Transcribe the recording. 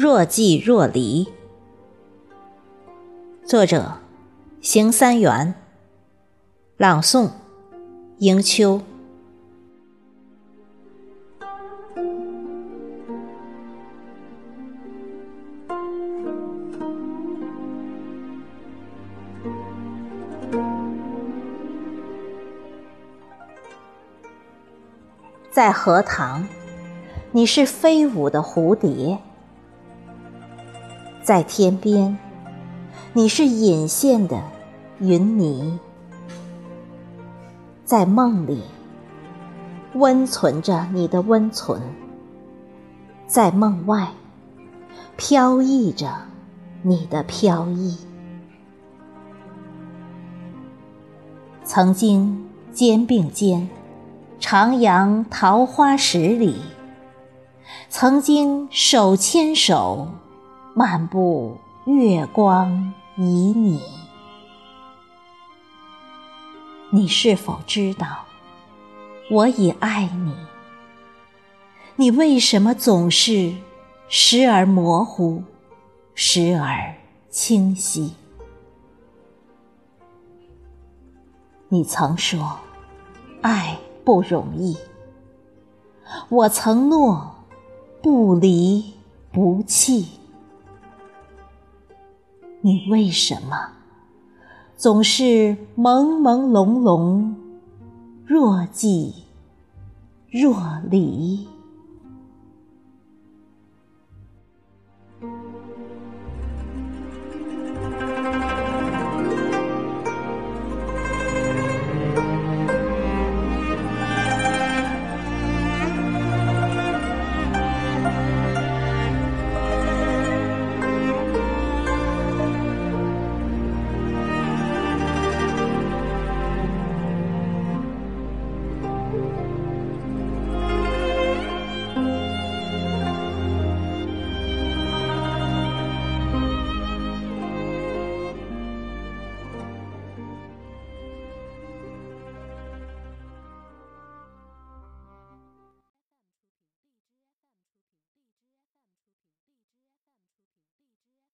若即若离。作者：邢三元。朗诵：迎秋。在荷塘，你是飞舞的蝴蝶；在天边，你是隐现的云霓；在梦里，温存着你的温存；在梦外，飘逸着你的飘逸。曾经肩并肩。徜徉桃花十里，曾经手牵手漫步月光旖旎。你是否知道，我已爱你？你为什么总是时而模糊，时而清晰？你曾说，爱。不容易，我曾诺不离不弃，你为什么总是朦朦胧胧，若即若离？